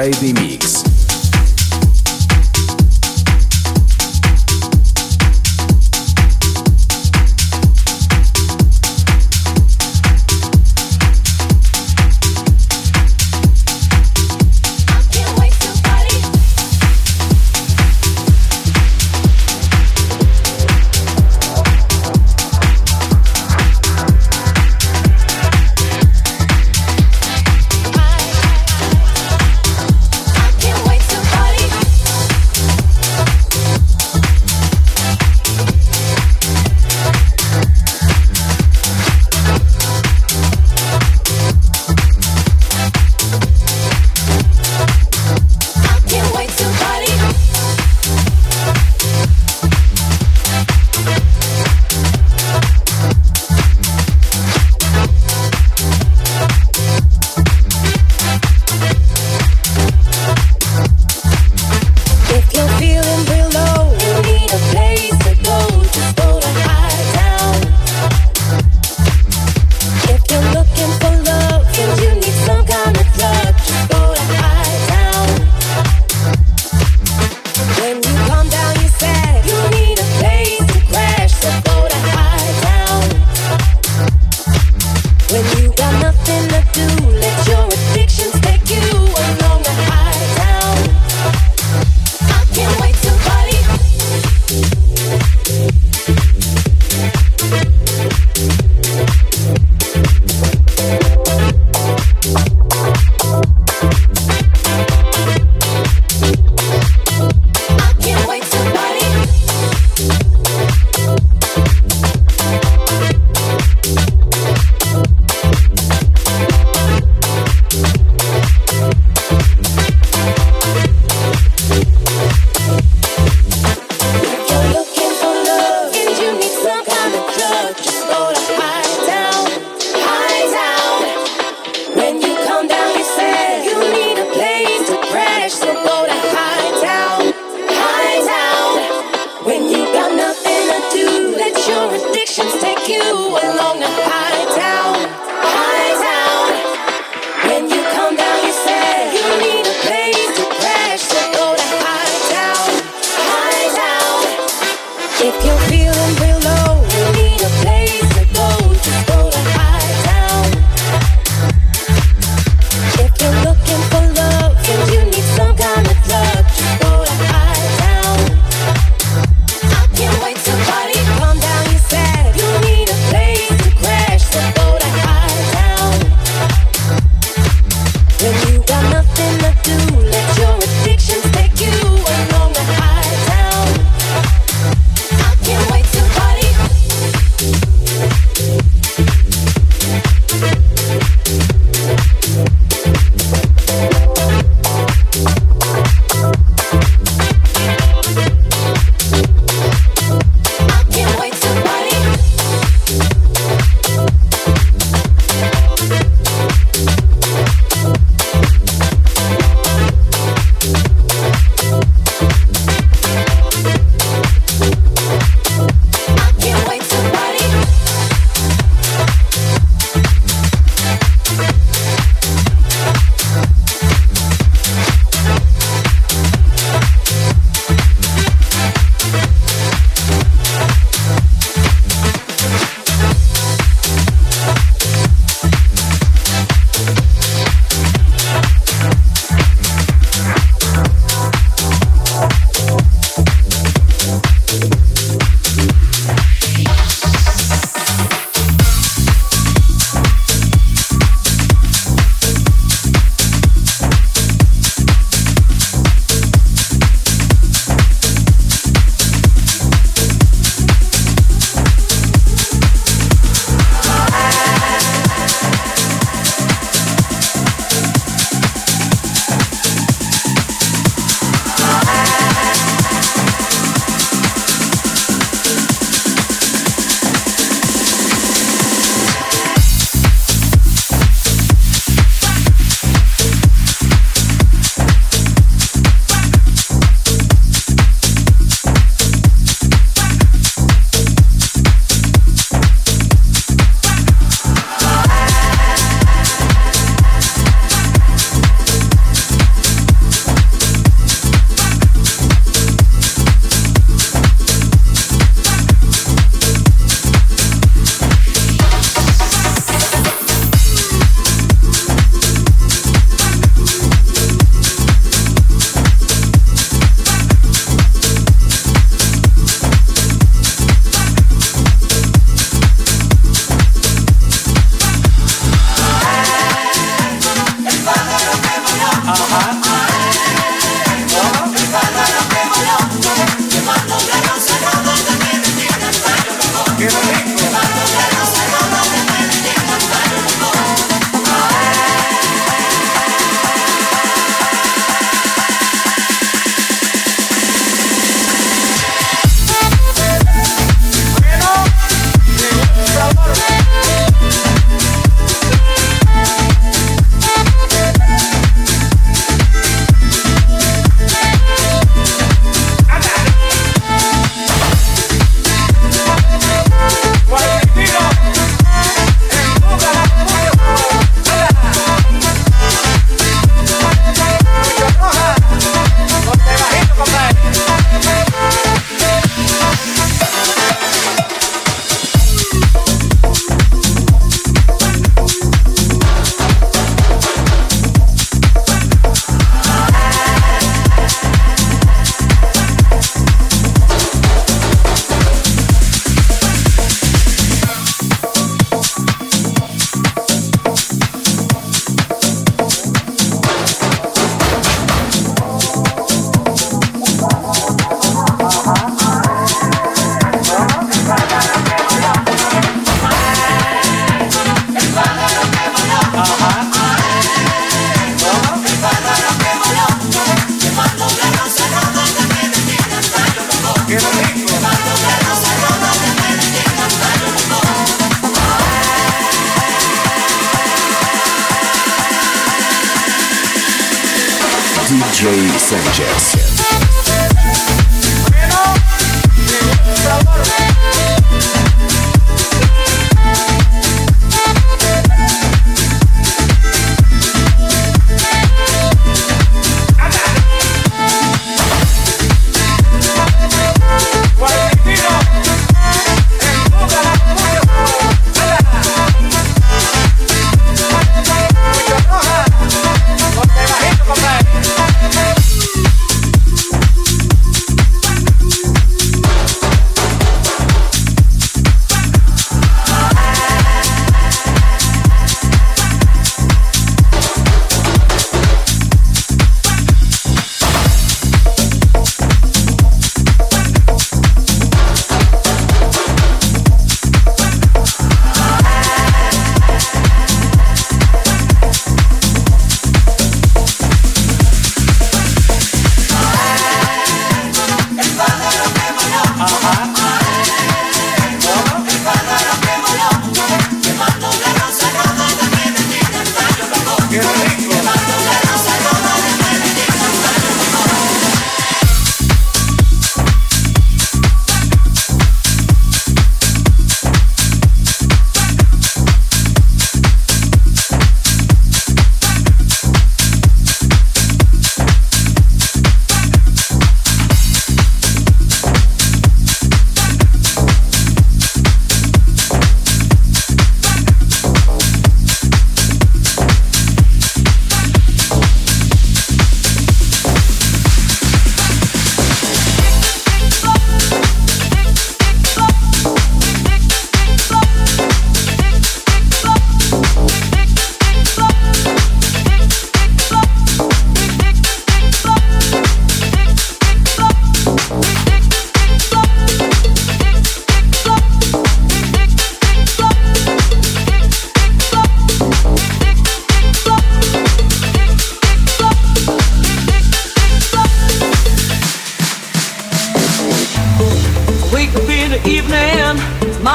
Friday Mix.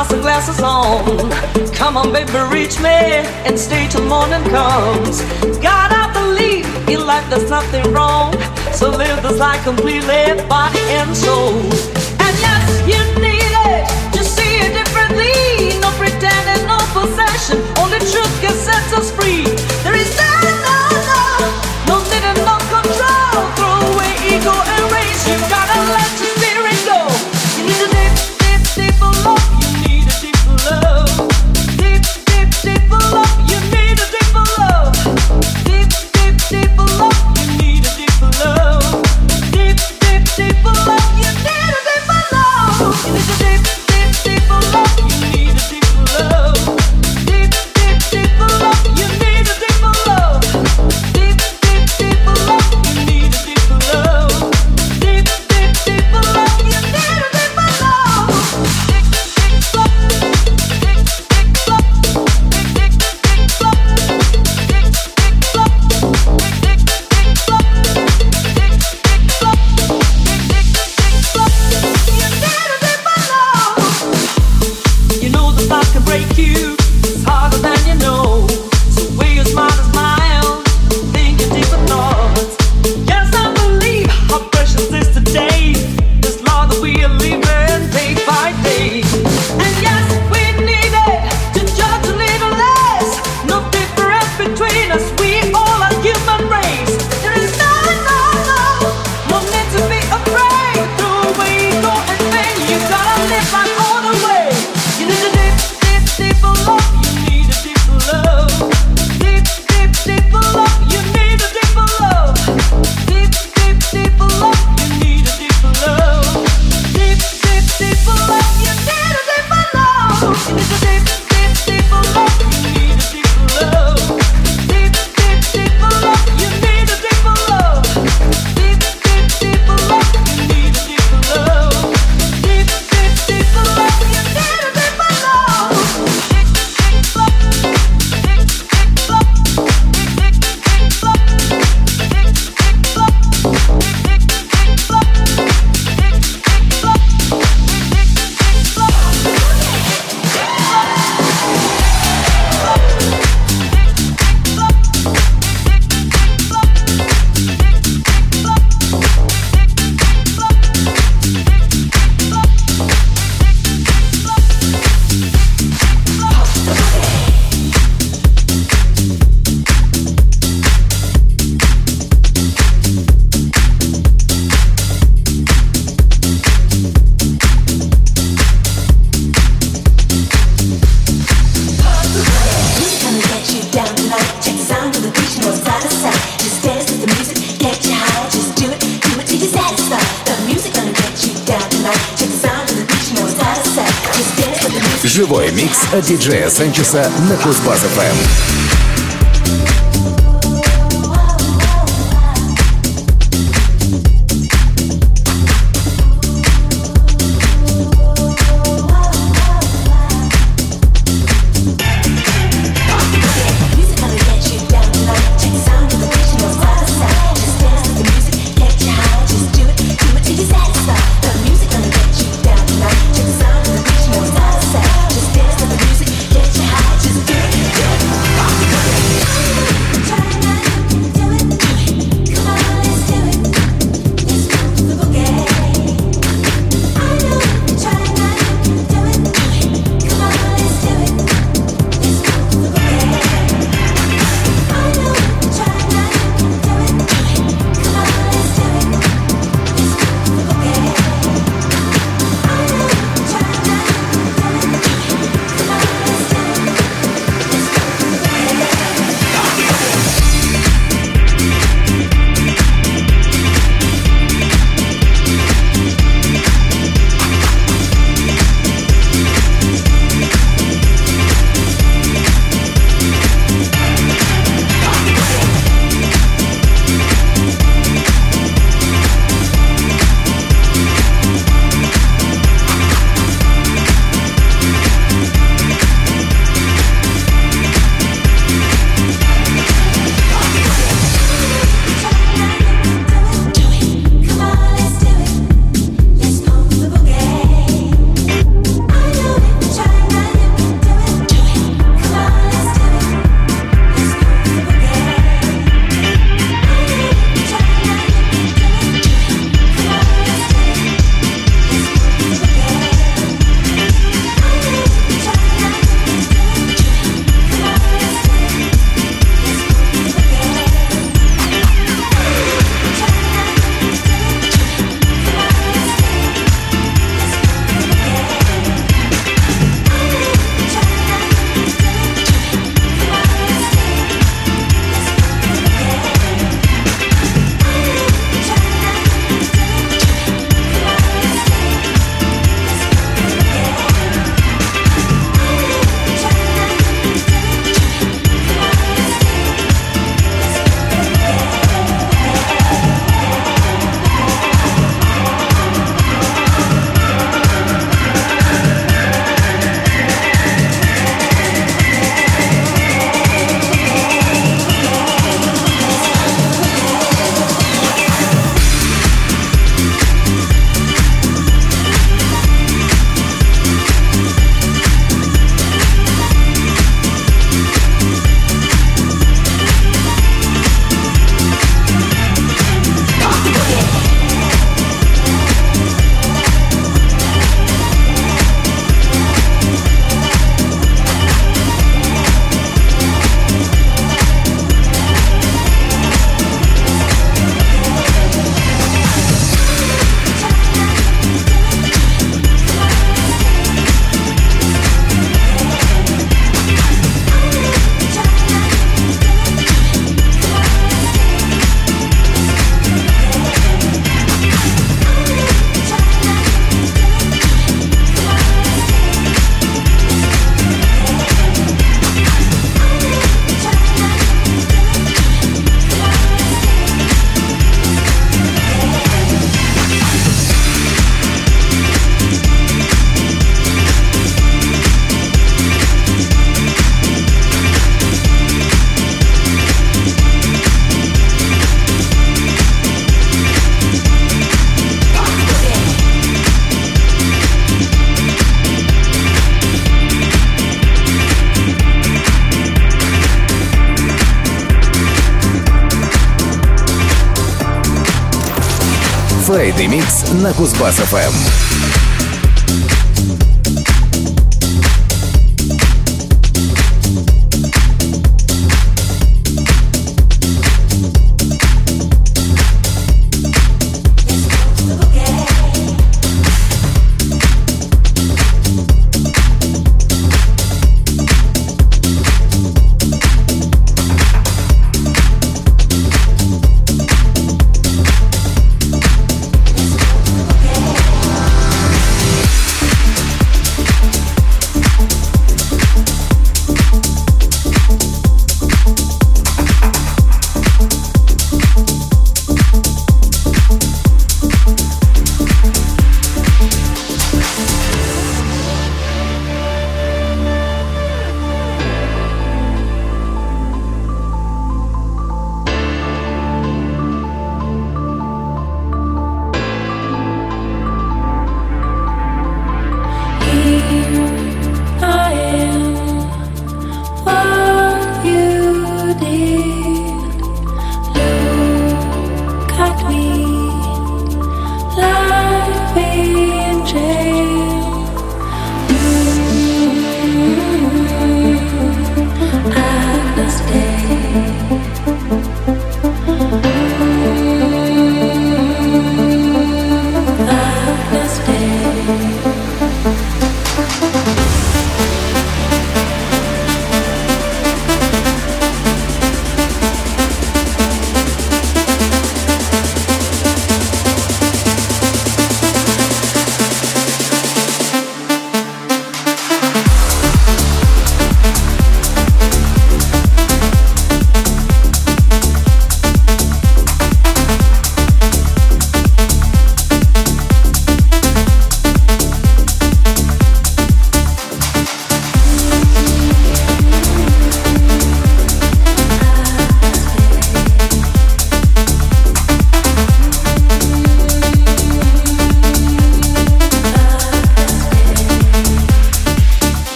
house and glasses on. Come on, baby, reach me and stay till morning comes. God, I believe in life there's nothing wrong. So live this life completely, body and soul. Диджея Санчеса на Кузбасс-ФМ. Friday Mix на Кузбасс-ФМ.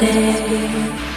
day.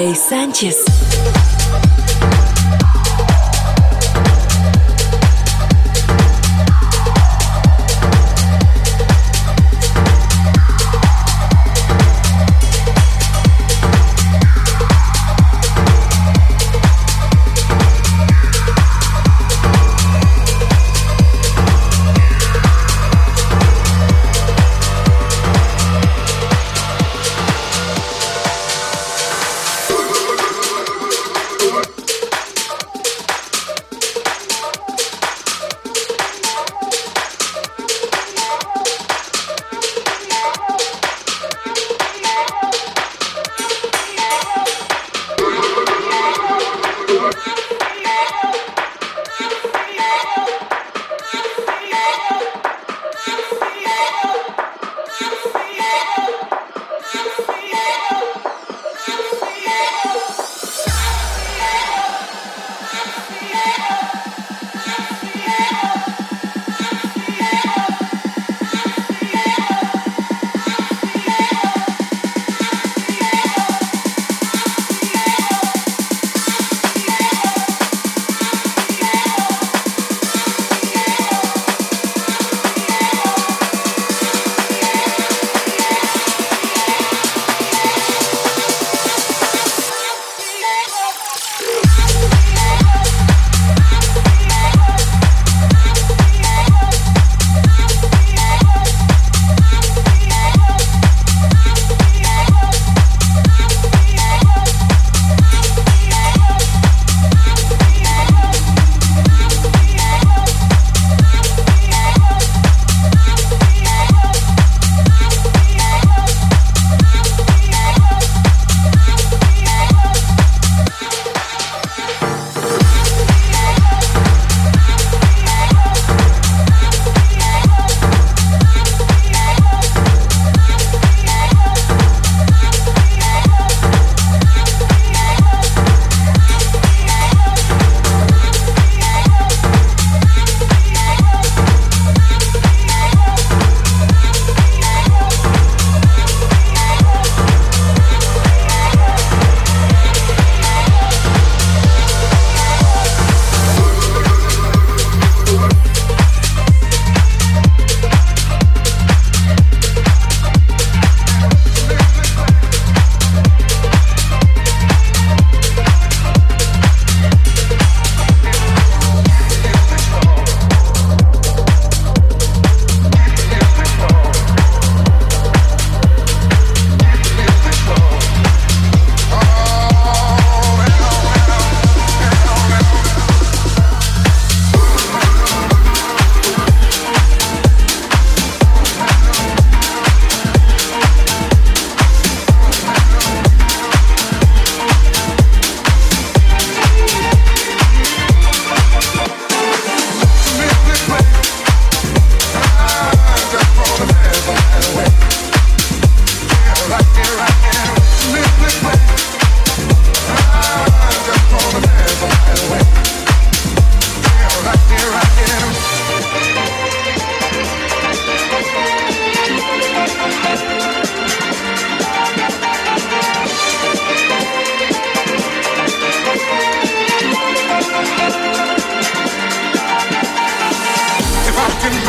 Jay Sanchez.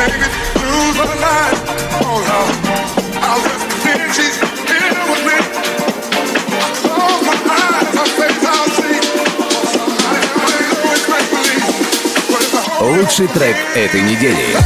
baby, lose my mind. Oh no, I was pretending she's here with me. I close my eyes, her face I'll see. Лучший трек этой недели.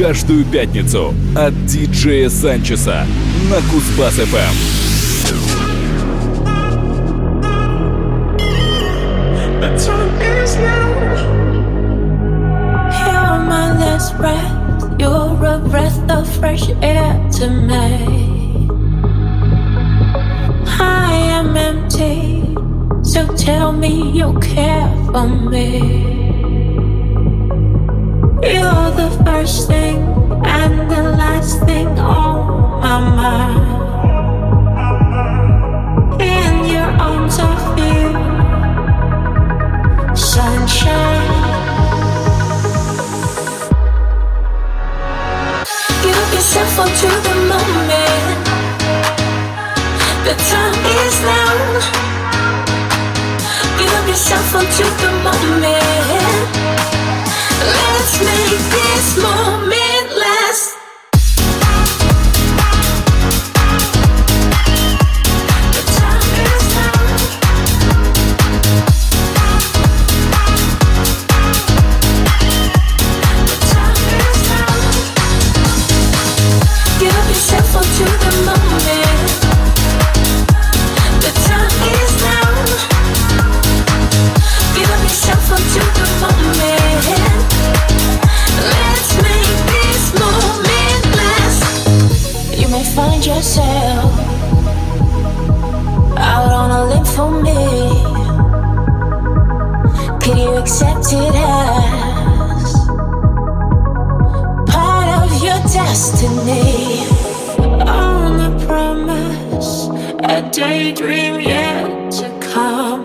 Каждую пятницу от диджея Санчеса на Кузбасс-ФМ. You're a breath of fresh air to me. I am empty, so tell me you care for me. Give to the moment. The time is now. Give yourself up to the moment. Let's make this moment find yourself out on a limb for me? Could you accept it as part of your destiny? On the promise, a daydream yet to come.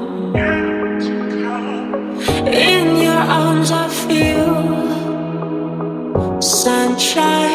In your arms, I feel sunshine.